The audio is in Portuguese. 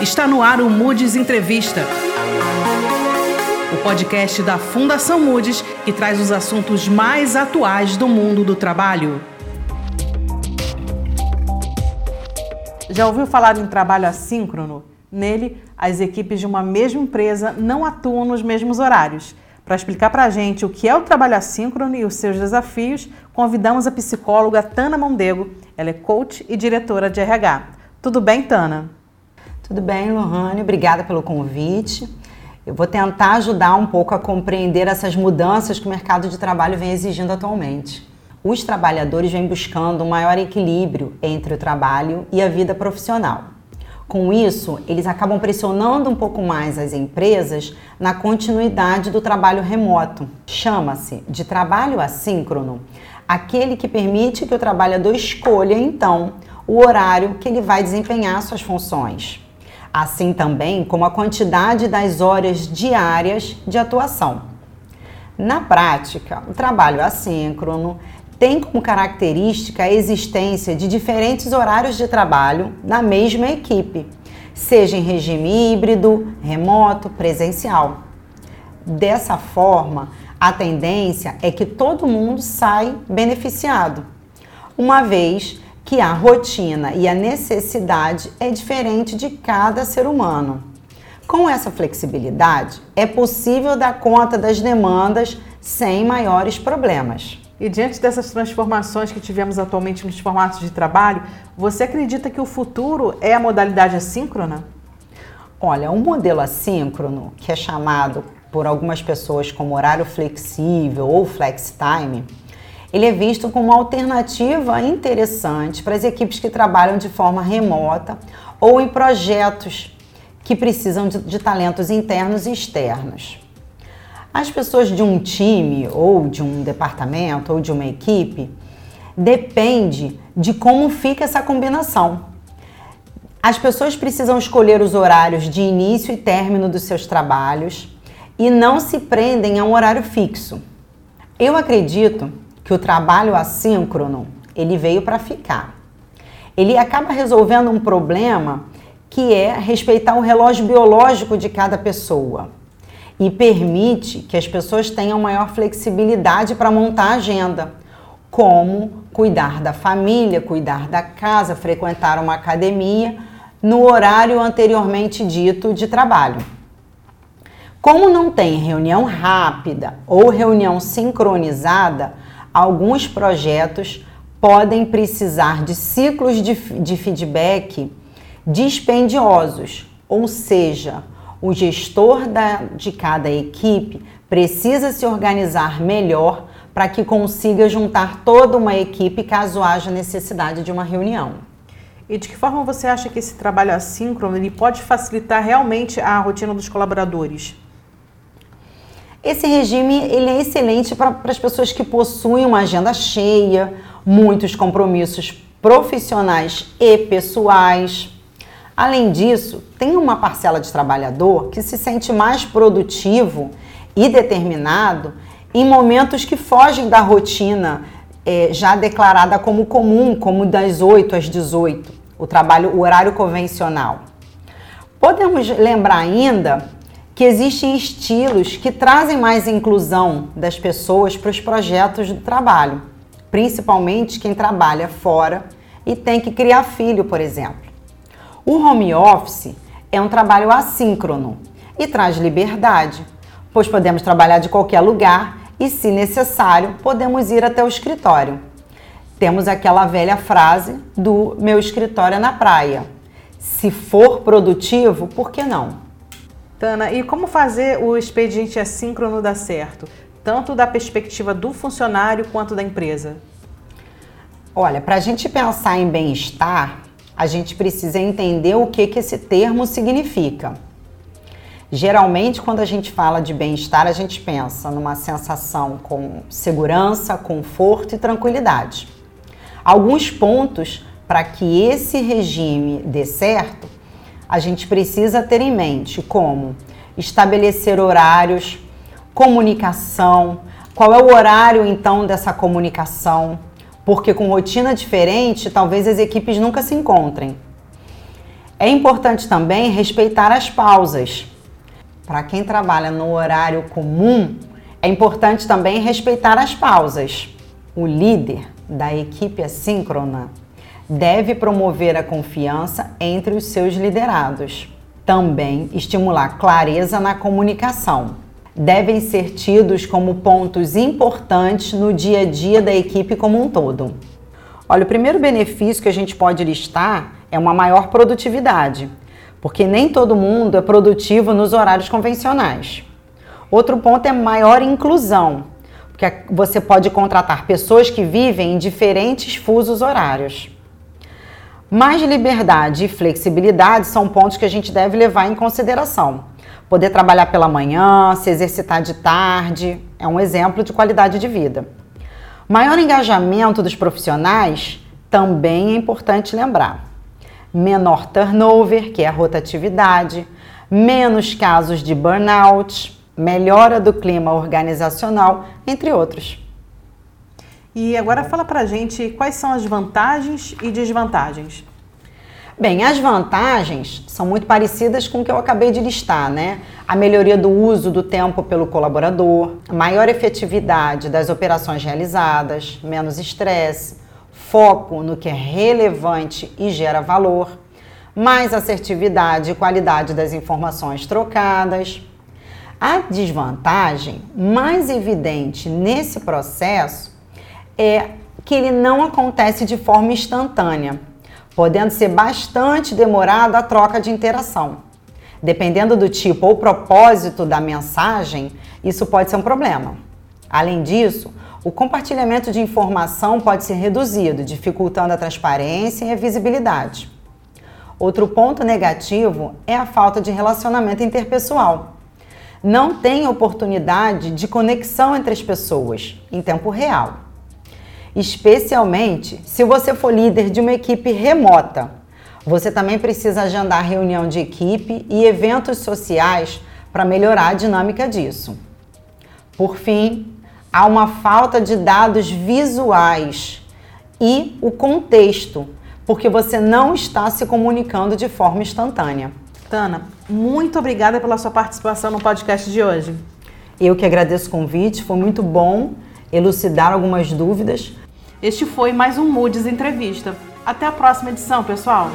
Está no ar o Moody's Entrevista. O podcast da Fundação Moody's que traz os assuntos mais atuais do mundo do trabalho. Já ouviu falar em trabalho assíncrono? Nele, as equipes de uma mesma empresa não atuam nos mesmos horários. Para explicar para a gente o que é o trabalho assíncrono e os seus desafios, convidamos a psicóloga Tana Mondego. Ela é coach e diretora de RH. Tudo bem, Tana? Tudo bem, Lohane. Obrigada pelo convite. Eu vou tentar ajudar um pouco a compreender essas mudanças que o mercado de trabalho vem exigindo atualmente. Os trabalhadores vêm buscando um maior equilíbrio entre o trabalho e a vida profissional. Com isso, eles acabam pressionando um pouco mais as empresas na continuidade do trabalho remoto. Chama-se de trabalho assíncrono aquele que permite que o trabalhador escolha então o horário que ele vai desempenhar suas funções. Assim também como a quantidade das horas diárias de atuação. Na prática, o trabalho assíncrono tem como característica a existência de diferentes horários de trabalho na mesma equipe, seja em regime híbrido, remoto, presencial. Dessa forma, a tendência é que todo mundo sai beneficiado, uma vez que a rotina e a necessidade é diferente de cada ser humano. Com essa flexibilidade, é possível dar conta das demandas sem maiores problemas. E diante dessas transformações que tivemos atualmente nos formatos de trabalho, você acredita que o futuro é a modalidade assíncrona? Olha, um modelo assíncrono, que é chamado por algumas pessoas como horário flexível ou flex time, ele é visto como uma alternativa interessante para as equipes que trabalham de forma remota ou em projetos que precisam de, de talentos internos e externos. As pessoas de um time, ou de um departamento, ou de uma equipe, depende de como fica essa combinação. As pessoas precisam escolher os horários de início e término dos seus trabalhos e não se prendem a um horário fixo. Eu acredito que o trabalho assíncrono, ele veio para ficar. Ele acaba resolvendo um problema que é respeitar o relógio biológico de cada pessoa e permite que as pessoas tenham maior flexibilidade para montar a agenda, como cuidar da família, cuidar da casa, frequentar uma academia no horário anteriormente dito de trabalho. Como não tem reunião rápida ou reunião sincronizada, alguns projetos podem precisar de ciclos de, de feedback dispendiosos, ou seja, o gestor da, de cada equipe precisa se organizar melhor para que consiga juntar toda uma equipe caso haja necessidade de uma reunião. E de que forma você acha que esse trabalho assíncrono ele pode facilitar realmente a rotina dos colaboradores? Esse regime ele é excelente para as pessoas que possuem uma agenda cheia, muitos compromissos profissionais e pessoais, Além disso, tem uma parcela de trabalhador que se sente mais produtivo e determinado em momentos que fogem da rotina é, já declarada como comum, como das 8 às 18, o trabalho, o horário convencional. Podemos lembrar ainda que existem estilos que trazem mais inclusão das pessoas para os projetos do trabalho, principalmente quem trabalha fora e tem que criar filho, por exemplo. O home office é um trabalho assíncrono e traz liberdade, pois podemos trabalhar de qualquer lugar e, se necessário, podemos ir até o escritório. Temos aquela velha frase do meu escritório é na praia. Se for produtivo, por que não? Tana, e como fazer o expediente assíncrono dar certo? Tanto da perspectiva do funcionário quanto da empresa? Olha, para a gente pensar em bem-estar, a gente precisa entender o que, que esse termo significa. Geralmente, quando a gente fala de bem-estar, a gente pensa numa sensação com segurança, conforto e tranquilidade. Alguns pontos para que esse regime dê certo, a gente precisa ter em mente, como estabelecer horários, comunicação, qual é o horário então dessa comunicação, porque com rotina diferente, talvez as equipes nunca se encontrem. É importante também respeitar as pausas. Para quem trabalha no horário comum, é importante também respeitar as pausas. O líder da equipe assíncrona deve promover a confiança entre os seus liderados. Também estimular clareza na comunicação. Devem ser tidos como pontos importantes no dia a dia da equipe como um todo. Olha, o primeiro benefício que a gente pode listar é uma maior produtividade, porque nem todo mundo é produtivo nos horários convencionais. Outro ponto é maior inclusão, porque você pode contratar pessoas que vivem em diferentes fusos horários. Mais liberdade e flexibilidade são pontos que a gente deve levar em consideração. Poder trabalhar pela manhã, se exercitar de tarde, é um exemplo de qualidade de vida. Maior engajamento dos profissionais também é importante lembrar. Menor turnover, que é a rotatividade, menos casos de burnout, melhora do clima organizacional, entre outros. E agora fala pra gente quais são as vantagens e desvantagens. Bem, as vantagens são muito parecidas com o que eu acabei de listar, né? A melhoria do uso do tempo pelo colaborador, maior efetividade das operações realizadas, menos estresse, foco no que é relevante e gera valor, mais assertividade e qualidade das informações trocadas. A desvantagem mais evidente nesse processo é que ele não acontece de forma instantânea podendo ser bastante demorada a troca de interação. Dependendo do tipo ou propósito da mensagem, isso pode ser um problema. Além disso, o compartilhamento de informação pode ser reduzido, dificultando a transparência e a visibilidade. Outro ponto negativo é a falta de relacionamento interpessoal. Não tem oportunidade de conexão entre as pessoas em tempo real especialmente se você for líder de uma equipe remota. Você também precisa agendar reunião de equipe e eventos sociais para melhorar a dinâmica disso. Por fim, há uma falta de dados visuais e o contexto, porque você não está se comunicando de forma instantânea. Tana, muito obrigada pela sua participação no podcast de hoje. Eu que agradeço o convite, foi muito bom elucidar algumas dúvidas. Este foi mais um Moody's Entrevista. Até a próxima edição, pessoal!